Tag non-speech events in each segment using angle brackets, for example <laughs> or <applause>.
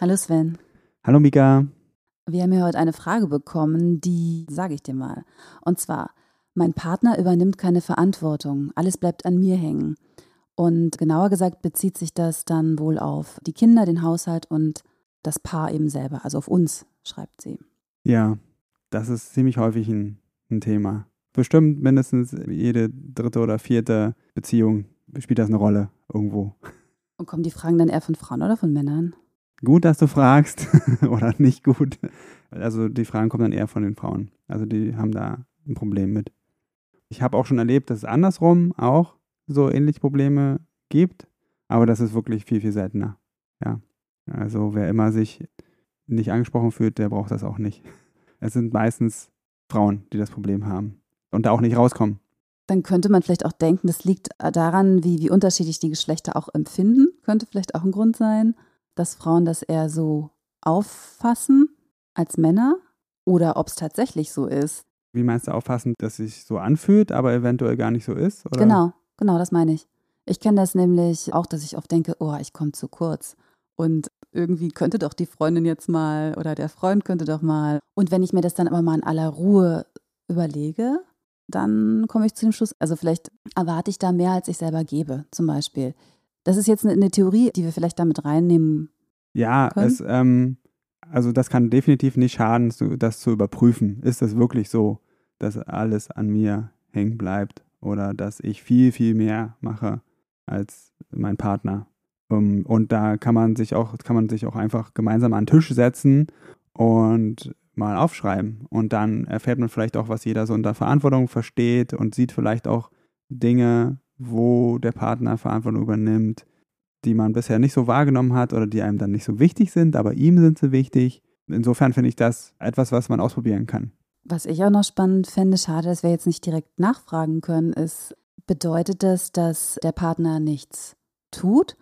Hallo Sven. Hallo Mika. Wir haben hier heute eine Frage bekommen, die sage ich dir mal. Und zwar, mein Partner übernimmt keine Verantwortung, alles bleibt an mir hängen. Und genauer gesagt bezieht sich das dann wohl auf die Kinder, den Haushalt und das Paar eben selber, also auf uns, schreibt sie. Ja, das ist ziemlich häufig ein, ein Thema. Bestimmt mindestens jede dritte oder vierte Beziehung spielt das eine Rolle irgendwo. Und kommen die Fragen dann eher von Frauen oder von Männern? Gut, dass du fragst <laughs> oder nicht gut. Also die Fragen kommen dann eher von den Frauen. Also die haben da ein Problem mit. Ich habe auch schon erlebt, dass es andersrum auch so ähnliche Probleme gibt, aber das ist wirklich viel, viel seltener. Ja. Also wer immer sich nicht angesprochen fühlt, der braucht das auch nicht. Es sind meistens Frauen, die das Problem haben und da auch nicht rauskommen. Dann könnte man vielleicht auch denken, das liegt daran, wie, wie unterschiedlich die Geschlechter auch empfinden. Könnte vielleicht auch ein Grund sein dass Frauen das eher so auffassen als Männer oder ob es tatsächlich so ist. Wie meinst du auffassen, dass sich so anfühlt, aber eventuell gar nicht so ist? Oder? Genau, genau, das meine ich. Ich kenne das nämlich auch, dass ich oft denke, oh, ich komme zu kurz. Und irgendwie könnte doch die Freundin jetzt mal oder der Freund könnte doch mal. Und wenn ich mir das dann aber mal in aller Ruhe überlege, dann komme ich zu dem Schluss, also vielleicht erwarte ich da mehr, als ich selber gebe, zum Beispiel. Das ist jetzt eine, Theorie, die wir vielleicht damit reinnehmen. Ja, es, ähm, also das kann definitiv nicht schaden, das zu überprüfen. Ist das wirklich so, dass alles an mir hängen bleibt oder dass ich viel, viel mehr mache als mein Partner? Um, und da kann man sich auch, kann man sich auch einfach gemeinsam an den Tisch setzen und mal aufschreiben. Und dann erfährt man vielleicht auch, was jeder so unter Verantwortung versteht und sieht vielleicht auch Dinge, wo der Partner Verantwortung übernimmt, die man bisher nicht so wahrgenommen hat oder die einem dann nicht so wichtig sind, aber ihm sind sie wichtig. Insofern finde ich das etwas, was man ausprobieren kann. Was ich auch noch spannend fände, schade, dass wir jetzt nicht direkt nachfragen können, ist, bedeutet das, dass der Partner nichts tut?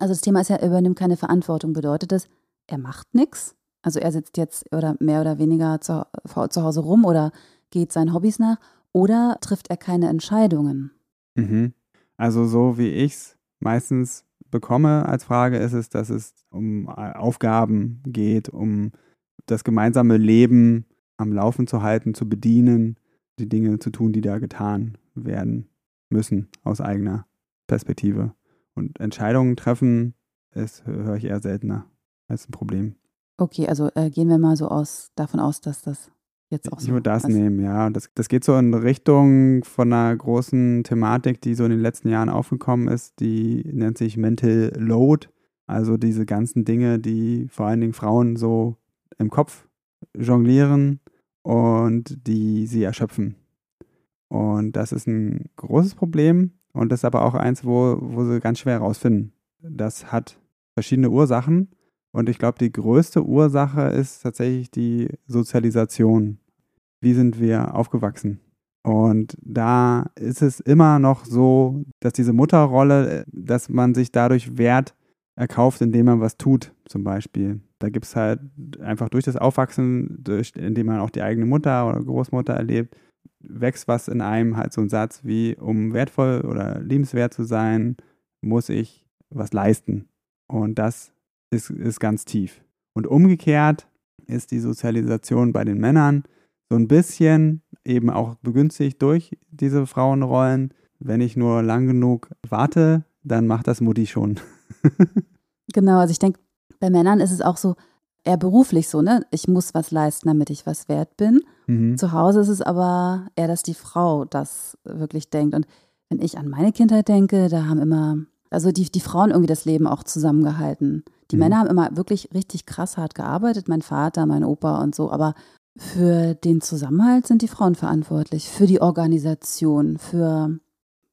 Also das Thema ist ja, er übernimmt keine Verantwortung. Bedeutet das, er macht nichts? Also er sitzt jetzt oder mehr oder weniger zu, zu Hause rum oder geht seinen Hobbys nach? Oder trifft er keine Entscheidungen? Mhm. Also so wie ich es meistens bekomme als Frage ist es, dass es um Aufgaben geht, um das gemeinsame Leben am Laufen zu halten, zu bedienen, die Dinge zu tun, die da getan werden müssen aus eigener Perspektive. Und Entscheidungen treffen, das höre ich eher seltener als ein Problem. Okay, also äh, gehen wir mal so aus, davon aus, dass das jetzt auch so. Würde das nehmen, ja. Das, das geht so in Richtung von einer großen Thematik, die so in den letzten Jahren aufgekommen ist, die nennt sich Mental Load. Also diese ganzen Dinge, die vor allen Dingen Frauen so im Kopf jonglieren und die sie erschöpfen. Und das ist ein großes Problem und das ist aber auch eins, wo, wo sie ganz schwer herausfinden. Das hat verschiedene Ursachen und ich glaube, die größte Ursache ist tatsächlich die Sozialisation. Wie sind wir aufgewachsen? Und da ist es immer noch so, dass diese Mutterrolle, dass man sich dadurch Wert erkauft, indem man was tut, zum Beispiel. Da gibt es halt einfach durch das Aufwachsen, durch, indem man auch die eigene Mutter oder Großmutter erlebt, wächst was in einem halt so ein Satz wie, um wertvoll oder liebenswert zu sein, muss ich was leisten. Und das ist, ist ganz tief. Und umgekehrt ist die Sozialisation bei den Männern so ein bisschen eben auch begünstigt durch diese Frauenrollen. Wenn ich nur lang genug warte, dann macht das Mutti schon. <laughs> genau, also ich denke, bei Männern ist es auch so, eher beruflich so, ne? Ich muss was leisten, damit ich was wert bin. Mhm. Zu Hause ist es aber eher, dass die Frau das wirklich denkt. Und wenn ich an meine Kindheit denke, da haben immer, also die, die Frauen irgendwie das Leben auch zusammengehalten. Die mhm. Männer haben immer wirklich richtig krass hart gearbeitet, mein Vater, mein Opa und so, aber für den Zusammenhalt sind die Frauen verantwortlich, für die Organisation, für,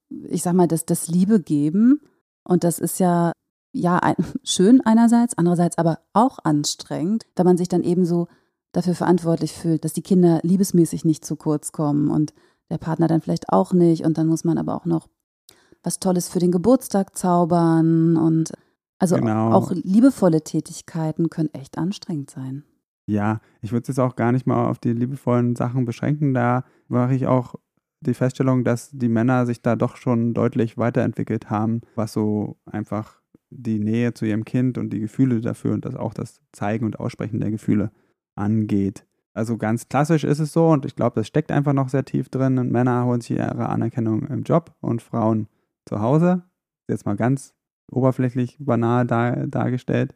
ich sag mal, das, das Liebe geben. Und das ist ja ja, ein, <laughs> schön einerseits, andererseits aber auch anstrengend, da man sich dann eben so dafür verantwortlich fühlt, dass die Kinder liebesmäßig nicht zu kurz kommen und der Partner dann vielleicht auch nicht und dann muss man aber auch noch was Tolles für den Geburtstag zaubern und also genau. auch liebevolle Tätigkeiten können echt anstrengend sein. Ja, ich würde es jetzt auch gar nicht mal auf die liebevollen Sachen beschränken. Da mache ich auch die Feststellung, dass die Männer sich da doch schon deutlich weiterentwickelt haben, was so einfach die Nähe zu ihrem Kind und die Gefühle dafür und das auch das Zeigen und Aussprechen der Gefühle angeht. Also ganz klassisch ist es so und ich glaube, das steckt einfach noch sehr tief drin. Und Männer holen sich ihre Anerkennung im Job und Frauen zu Hause. Jetzt mal ganz oberflächlich banal dar, dargestellt.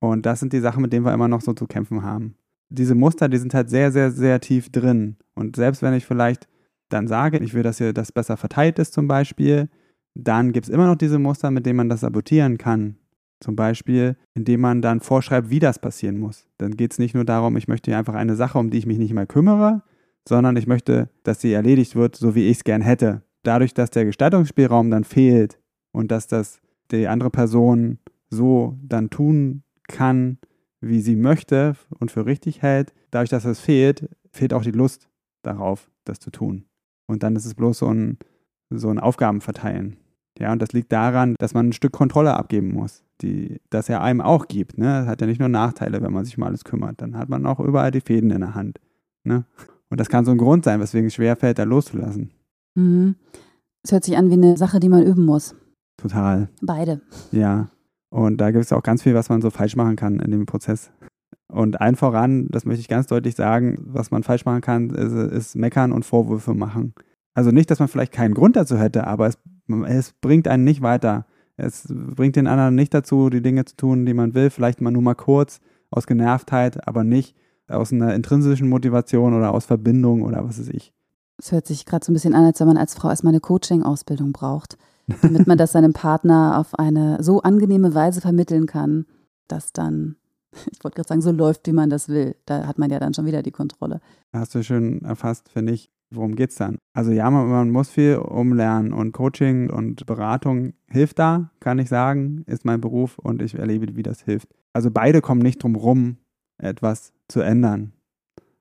Und das sind die Sachen, mit denen wir immer noch so zu kämpfen haben. Diese Muster, die sind halt sehr, sehr, sehr tief drin. Und selbst wenn ich vielleicht dann sage, ich will, dass hier das besser verteilt ist zum Beispiel, dann gibt es immer noch diese Muster, mit denen man das sabotieren kann. Zum Beispiel, indem man dann vorschreibt, wie das passieren muss. Dann geht es nicht nur darum, ich möchte hier einfach eine Sache, um die ich mich nicht mehr kümmere, sondern ich möchte, dass sie erledigt wird, so wie ich es gern hätte. Dadurch, dass der Gestaltungsspielraum dann fehlt und dass das die andere Person so dann tun kann, wie sie möchte und für richtig hält, dadurch, dass das fehlt, fehlt auch die Lust darauf, das zu tun. Und dann ist es bloß so ein, so ein Aufgabenverteilen. Ja, und das liegt daran, dass man ein Stück Kontrolle abgeben muss, die, das er einem auch gibt. Ne? Das hat ja nicht nur Nachteile, wenn man sich um alles kümmert. Dann hat man auch überall die Fäden in der Hand. Ne? Und das kann so ein Grund sein, weswegen es schwerfällt, da loszulassen. Mhm. Es hört sich an wie eine Sache, die man üben muss. Total. Beide. Ja. Und da gibt es auch ganz viel, was man so falsch machen kann in dem Prozess. Und allen voran, das möchte ich ganz deutlich sagen, was man falsch machen kann, ist, ist meckern und Vorwürfe machen. Also nicht, dass man vielleicht keinen Grund dazu hätte, aber es, es bringt einen nicht weiter. Es bringt den anderen nicht dazu, die Dinge zu tun, die man will. Vielleicht mal nur mal kurz aus Genervtheit, aber nicht aus einer intrinsischen Motivation oder aus Verbindung oder was weiß ich. Es hört sich gerade so ein bisschen an, als wenn man als Frau erstmal eine Coaching-Ausbildung braucht, damit man das seinem Partner auf eine so angenehme Weise vermitteln kann, dass dann, <laughs> ich wollte gerade sagen, so läuft, wie man das will. Da hat man ja dann schon wieder die Kontrolle. Hast du schön erfasst, finde ich worum geht es dann? Also ja, man, man, muss viel umlernen und Coaching und Beratung hilft da, kann ich sagen, ist mein Beruf und ich erlebe, wie das hilft. Also beide kommen nicht drum rum, etwas zu ändern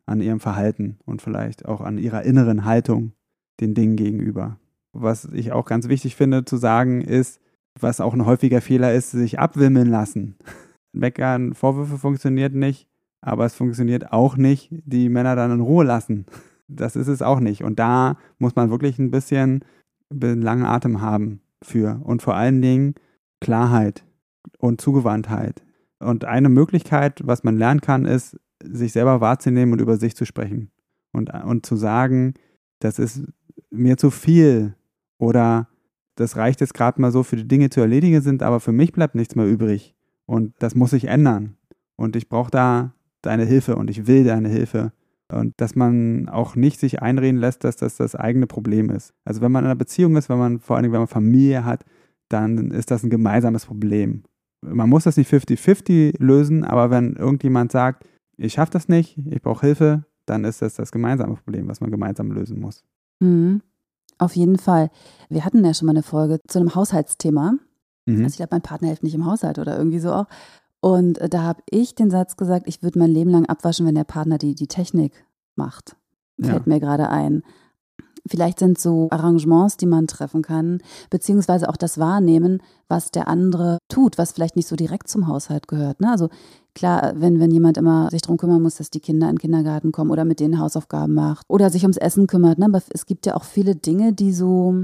an ihrem Verhalten und vielleicht auch an ihrer inneren Haltung den Dingen gegenüber. Was ich auch ganz wichtig finde zu sagen ist, was auch ein häufiger Fehler ist, sich abwimmeln lassen. <laughs> Meckern, Vorwürfe funktioniert nicht, aber es funktioniert auch nicht, die Männer dann in Ruhe lassen. <laughs> Das ist es auch nicht. Und da muss man wirklich ein bisschen langen Atem haben für. Und vor allen Dingen Klarheit und Zugewandtheit. Und eine Möglichkeit, was man lernen kann, ist, sich selber wahrzunehmen und über sich zu sprechen. Und, und zu sagen, das ist mir zu viel oder das reicht jetzt gerade mal so für die Dinge zu erledigen sind, aber für mich bleibt nichts mehr übrig. Und das muss sich ändern. Und ich brauche da deine Hilfe und ich will deine Hilfe. Und dass man auch nicht sich einreden lässt, dass das das eigene Problem ist. Also wenn man in einer Beziehung ist, wenn man vor allem, wenn man Familie hat, dann ist das ein gemeinsames Problem. Man muss das nicht 50-50 lösen, aber wenn irgendjemand sagt, ich schaffe das nicht, ich brauche Hilfe, dann ist das das gemeinsame Problem, was man gemeinsam lösen muss. Mhm. Auf jeden Fall. Wir hatten ja schon mal eine Folge zu einem Haushaltsthema. Mhm. Also ich glaube, mein Partner hilft nicht im Haushalt oder irgendwie so auch. Und äh, da habe ich den Satz gesagt, ich würde mein Leben lang abwaschen, wenn der Partner die, die Technik macht. Fällt ja. mir gerade ein. Vielleicht sind so Arrangements, die man treffen kann, beziehungsweise auch das Wahrnehmen, was der andere tut, was vielleicht nicht so direkt zum Haushalt gehört. Ne? Also klar, wenn, wenn jemand immer sich darum kümmern muss, dass die Kinder in den Kindergarten kommen oder mit denen Hausaufgaben macht oder sich ums Essen kümmert. Ne? Aber es gibt ja auch viele Dinge, die so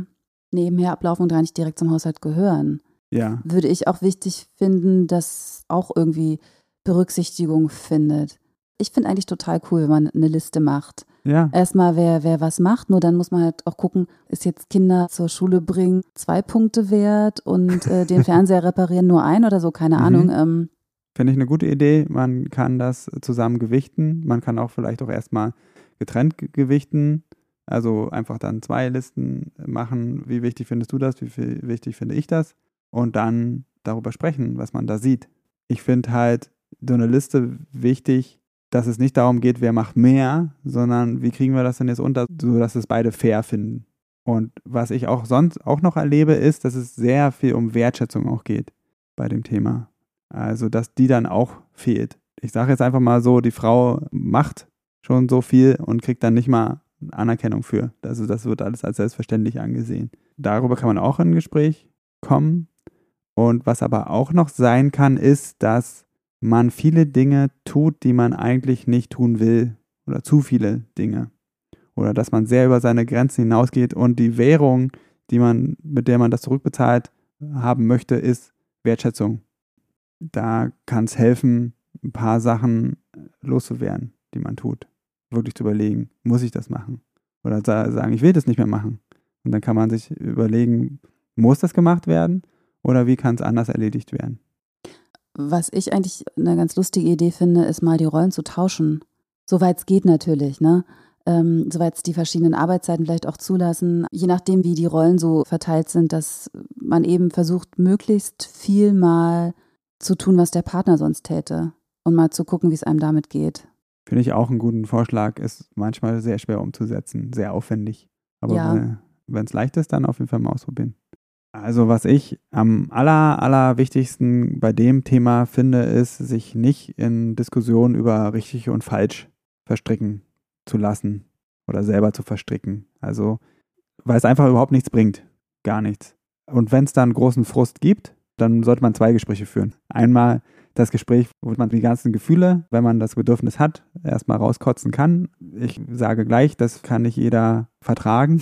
nebenher ablaufen und gar nicht direkt zum Haushalt gehören ja. würde ich auch wichtig finden, dass auch irgendwie Berücksichtigung findet. Ich finde eigentlich total cool, wenn man eine Liste macht. Ja. Erstmal, wer, wer was macht, nur dann muss man halt auch gucken, ist jetzt Kinder zur Schule bringen zwei Punkte wert und äh, den <laughs> Fernseher reparieren nur ein oder so, keine mhm. Ahnung. Ähm. Finde ich eine gute Idee. Man kann das zusammen gewichten. Man kann auch vielleicht auch erstmal getrennt gewichten. Also einfach dann zwei Listen machen. Wie wichtig findest du das? Wie viel wichtig finde ich das? und dann darüber sprechen, was man da sieht. Ich finde halt so eine Liste wichtig, dass es nicht darum geht, wer macht mehr, sondern wie kriegen wir das denn jetzt unter, sodass es beide fair finden. Und was ich auch sonst auch noch erlebe, ist, dass es sehr viel um Wertschätzung auch geht bei dem Thema. Also, dass die dann auch fehlt. Ich sage jetzt einfach mal so, die Frau macht schon so viel und kriegt dann nicht mal Anerkennung für. Also das wird alles als selbstverständlich angesehen. Darüber kann man auch in ein Gespräch kommen. Und was aber auch noch sein kann, ist, dass man viele Dinge tut, die man eigentlich nicht tun will. Oder zu viele Dinge. Oder dass man sehr über seine Grenzen hinausgeht und die Währung, die man, mit der man das zurückbezahlt haben möchte, ist Wertschätzung. Da kann es helfen, ein paar Sachen loszuwerden, die man tut. Wirklich zu überlegen, muss ich das machen? Oder sagen, ich will das nicht mehr machen. Und dann kann man sich überlegen, muss das gemacht werden oder wie kann es anders erledigt werden? Was ich eigentlich eine ganz lustige Idee finde, ist mal die Rollen zu tauschen. Soweit es geht natürlich, ne? Ähm, soweit es die verschiedenen Arbeitszeiten vielleicht auch zulassen, je nachdem, wie die Rollen so verteilt sind, dass man eben versucht, möglichst viel mal zu tun, was der Partner sonst täte und mal zu gucken, wie es einem damit geht. Finde ich auch einen guten Vorschlag, ist manchmal sehr schwer umzusetzen, sehr aufwendig. Aber ja. wenn es leicht ist, dann auf jeden Fall mal ausprobieren. Also was ich am aller, aller wichtigsten bei dem Thema finde, ist, sich nicht in Diskussionen über richtig und falsch verstricken zu lassen oder selber zu verstricken. Also weil es einfach überhaupt nichts bringt. Gar nichts. Und wenn es dann großen Frust gibt, dann sollte man zwei Gespräche führen. Einmal das Gespräch, wo man die ganzen Gefühle, wenn man das Bedürfnis hat, erstmal rauskotzen kann. Ich sage gleich, das kann nicht jeder vertragen.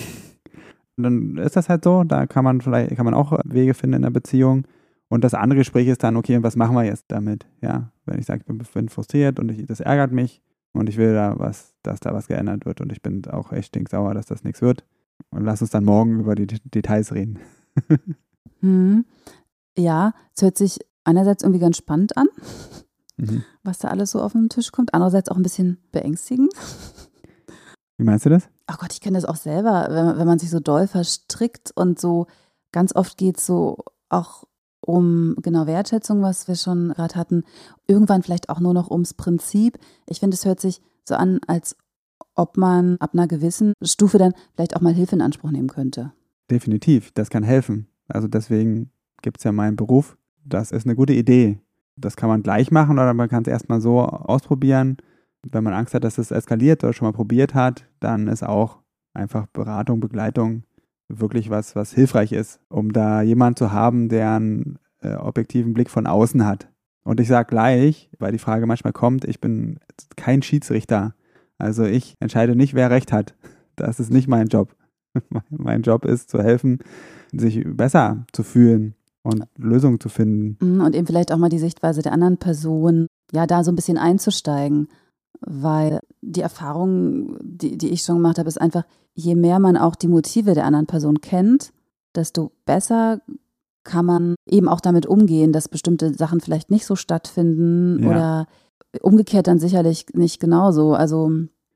Dann ist das halt so, da kann man vielleicht, kann man auch Wege finden in der Beziehung. Und das andere Gespräch ist dann, okay, was machen wir jetzt damit? Ja, wenn ich sage, ich bin frustriert und ich, das ärgert mich und ich will da was, dass da was geändert wird und ich bin auch echt stinksauer, dass das nichts wird. Und lass uns dann morgen über die Details reden. <laughs> hm. Ja, es hört sich einerseits irgendwie ganz spannend an, mhm. was da alles so auf den Tisch kommt, andererseits auch ein bisschen beängstigend. Wie meinst du das? Ach Gott, ich kenne das auch selber, wenn, wenn man sich so doll verstrickt und so ganz oft geht es so auch um genau Wertschätzung, was wir schon gerade hatten, irgendwann vielleicht auch nur noch ums Prinzip. Ich finde, es hört sich so an, als ob man ab einer gewissen Stufe dann vielleicht auch mal Hilfe in Anspruch nehmen könnte. Definitiv, das kann helfen. Also deswegen gibt es ja meinen Beruf. Das ist eine gute Idee. Das kann man gleich machen oder man kann es erstmal so ausprobieren. Wenn man Angst hat, dass es eskaliert oder schon mal probiert hat, dann ist auch einfach Beratung, Begleitung wirklich was, was hilfreich ist, um da jemanden zu haben, der einen äh, objektiven Blick von außen hat. Und ich sage gleich, weil die Frage manchmal kommt, ich bin kein Schiedsrichter. Also ich entscheide nicht, wer recht hat. Das ist nicht mein Job. <laughs> mein Job ist zu helfen, sich besser zu fühlen und Lösungen zu finden. Mhm, und eben vielleicht auch mal die Sichtweise der anderen Person, ja, da so ein bisschen einzusteigen. Weil die Erfahrung, die, die ich schon gemacht habe, ist einfach, je mehr man auch die Motive der anderen Person kennt, desto besser kann man eben auch damit umgehen, dass bestimmte Sachen vielleicht nicht so stattfinden ja. oder umgekehrt dann sicherlich nicht genauso. Also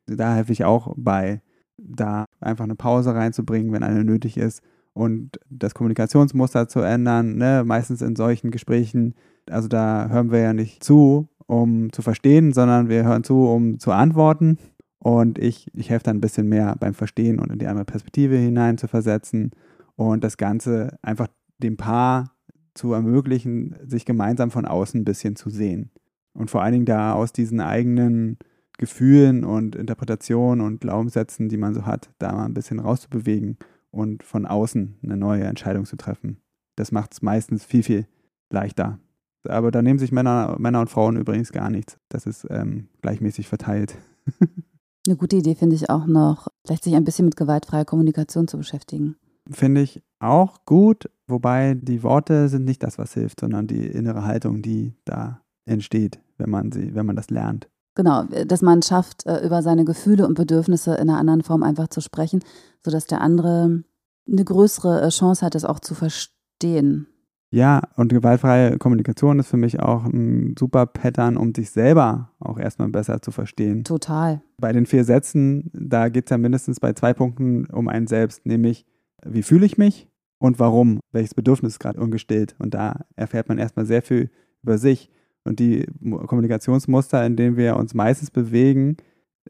da helfe ich auch bei, da einfach eine Pause reinzubringen, wenn eine nötig ist und das Kommunikationsmuster zu ändern. Ne? Meistens in solchen Gesprächen, also da hören wir ja nicht zu, um zu verstehen, sondern wir hören zu, um zu antworten. Und ich, ich helfe dann ein bisschen mehr beim Verstehen und in die andere Perspektive hinein zu versetzen und das Ganze einfach dem Paar zu ermöglichen, sich gemeinsam von außen ein bisschen zu sehen. Und vor allen Dingen da aus diesen eigenen Gefühlen und Interpretationen und Glaubenssätzen, die man so hat, da mal ein bisschen rauszubewegen und von außen eine neue Entscheidung zu treffen. Das macht es meistens viel, viel leichter. Aber da nehmen sich Männer, Männer und Frauen übrigens gar nichts. Das ist ähm, gleichmäßig verteilt. <laughs> eine gute Idee finde ich auch noch, vielleicht sich ein bisschen mit gewaltfreier Kommunikation zu beschäftigen. Finde ich auch gut, wobei die Worte sind nicht das, was hilft, sondern die innere Haltung, die da entsteht, wenn man sie, wenn man das lernt. Genau, dass man schafft, äh, über seine Gefühle und Bedürfnisse in einer anderen Form einfach zu sprechen, sodass der andere eine größere äh, Chance hat, es auch zu verstehen. Ja, und gewaltfreie Kommunikation ist für mich auch ein super Pattern, um sich selber auch erstmal besser zu verstehen. Total. Bei den vier Sätzen, da geht es ja mindestens bei zwei Punkten um einen selbst, nämlich wie fühle ich mich und warum, welches Bedürfnis ist gerade ungestillt. Und da erfährt man erstmal sehr viel über sich. Und die Kommunikationsmuster, in denen wir uns meistens bewegen,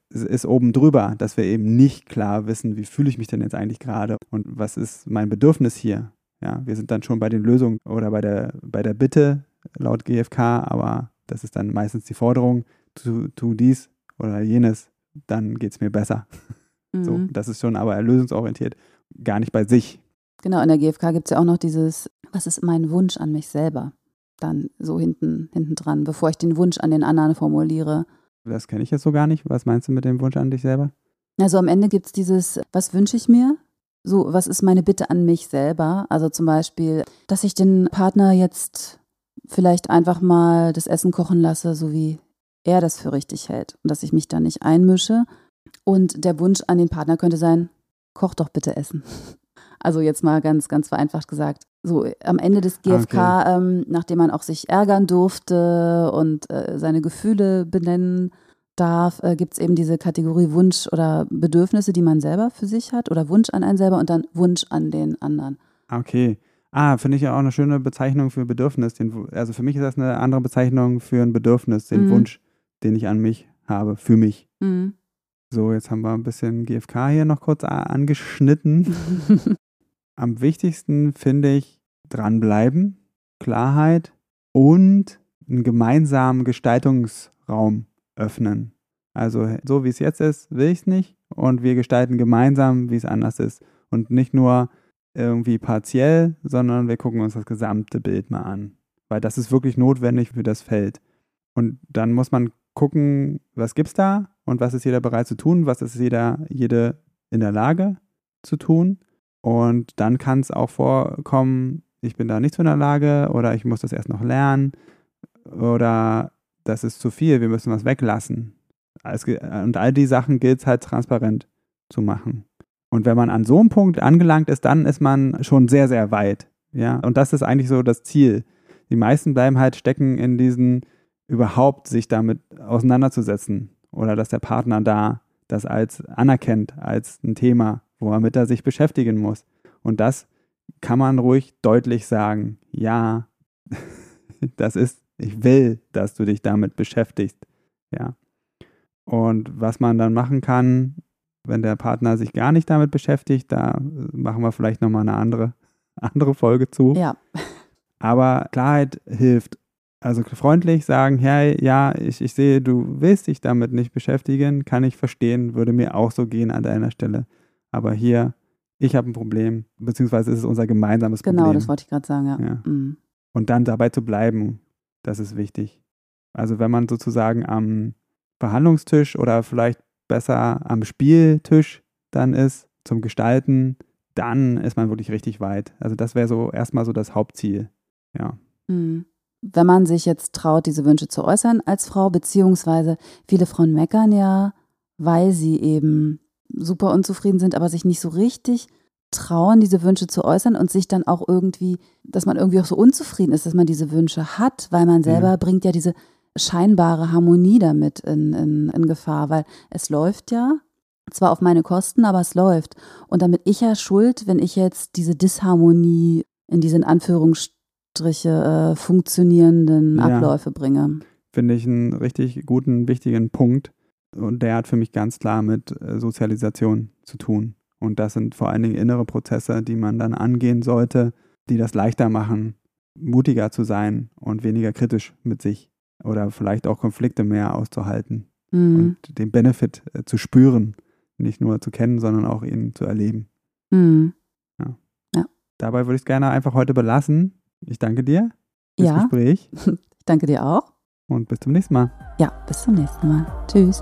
ist oben drüber, dass wir eben nicht klar wissen, wie fühle ich mich denn jetzt eigentlich gerade und was ist mein Bedürfnis hier. Ja, wir sind dann schon bei den Lösungen oder bei der, bei der Bitte laut GfK, aber das ist dann meistens die Forderung, tu, tu dies oder jenes, dann geht es mir besser. <laughs> Mhm. So, das ist schon aber lösungsorientiert, gar nicht bei sich. Genau, in der GfK gibt es ja auch noch dieses, was ist mein Wunsch an mich selber? Dann so hinten, hinten dran, bevor ich den Wunsch an den anderen formuliere. Das kenne ich jetzt so gar nicht. Was meinst du mit dem Wunsch an dich selber? Also am Ende gibt es dieses, was wünsche ich mir? So, was ist meine Bitte an mich selber? Also zum Beispiel, dass ich den Partner jetzt vielleicht einfach mal das Essen kochen lasse, so wie er das für richtig hält und dass ich mich da nicht einmische. Und der Wunsch an den Partner könnte sein, koch doch bitte Essen. <laughs> Also jetzt mal ganz, ganz vereinfacht gesagt. So am Ende des GFK, okay. ähm, nachdem man auch sich ärgern durfte und äh, seine Gefühle benennen darf, äh, gibt es eben diese Kategorie Wunsch oder Bedürfnisse, die man selber für sich hat oder Wunsch an einen selber und dann Wunsch an den anderen. Okay. Ah, finde ich ja auch eine schöne Bezeichnung für Bedürfnis. Den, also für mich ist das eine andere Bezeichnung für ein Bedürfnis, den mhm. Wunsch, den ich an mich habe, für mich. Mhm. So, jetzt haben wir ein bisschen GFK hier noch kurz angeschnitten. <laughs> Am wichtigsten finde ich dranbleiben, Klarheit und einen gemeinsamen Gestaltungsraum öffnen. Also so wie es jetzt ist, will ich es nicht und wir gestalten gemeinsam, wie es anders ist. Und nicht nur irgendwie partiell, sondern wir gucken uns das gesamte Bild mal an. Weil das ist wirklich notwendig für das Feld. Und dann muss man gucken, was gibt es da und was ist jeder bereit zu tun, was ist jeder, jede in der Lage zu tun. Und dann kann es auch vorkommen, ich bin da nicht so in der Lage oder ich muss das erst noch lernen oder das ist zu viel, wir müssen was weglassen. Und all die Sachen gilt es halt transparent zu machen. Und wenn man an so einem Punkt angelangt ist, dann ist man schon sehr, sehr weit. Ja, und das ist eigentlich so das Ziel. Die meisten bleiben halt stecken in diesen, überhaupt sich damit auseinanderzusetzen oder dass der Partner da das als anerkennt, als ein Thema, womit er sich beschäftigen muss. Und das kann man ruhig deutlich sagen. Ja, <laughs> das ist ich will, dass du dich damit beschäftigst. Ja. Und was man dann machen kann, wenn der Partner sich gar nicht damit beschäftigt, da machen wir vielleicht nochmal eine andere, <laughs> andere Folge zu. Ja. <laughs> Aber Klarheit hilft. Also freundlich sagen, hey, ja, ich, ich sehe, du willst dich damit nicht beschäftigen, kann ich verstehen, würde mir auch so gehen an deiner Stelle. Aber hier, ich habe ein Problem, beziehungsweise ist es unser gemeinsames genau, Problem. Genau, das wollte ich gerade sagen, ja. ja. Mhm. Und dann dabei zu bleiben das ist wichtig. Also wenn man sozusagen am Verhandlungstisch oder vielleicht besser am Spieltisch dann ist zum Gestalten, dann ist man wirklich richtig weit. Also das wäre so erstmal so das Hauptziel. Ja. Mhm. Wenn man sich jetzt traut, diese Wünsche zu äußern als Frau, beziehungsweise viele Frauen meckern ja, weil sie eben super unzufrieden sind, aber sich nicht so richtig trauen, diese Wünsche zu äußern und sich dann auch irgendwie, dass man irgendwie auch so unzufrieden ist, dass man diese Wünsche hat, weil man selber ja. bringt ja diese scheinbare Harmonie damit in, in, in Gefahr, weil es läuft ja, zwar auf meine Kosten, aber es läuft. Und damit ich ja schuld, wenn ich jetzt diese Disharmonie in diese in Anführungsstriche äh, funktionierenden ja. Abläufe bringe. Finde ich einen richtig guten, wichtigen Punkt. Und der hat für mich ganz klar mit äh, Sozialisation zu tun. Und das sind vor allen Dingen innere Prozesse, die man dann angehen sollte, die das leichter machen, mutiger zu sein und weniger kritisch mit sich oder vielleicht auch Konflikte mehr auszuhalten mhm. und den Benefit äh, zu spüren, nicht nur zu kennen, sondern auch ihn zu erleben. Mhm. Ja. ja. Dabei würde ich es gerne einfach heute belassen. Ich danke dir fürs ja. Gespräch. <laughs> Ich danke dir auch. Und bis zum nächsten Mal. Ja, bis zum nächsten Mal. Tschüss.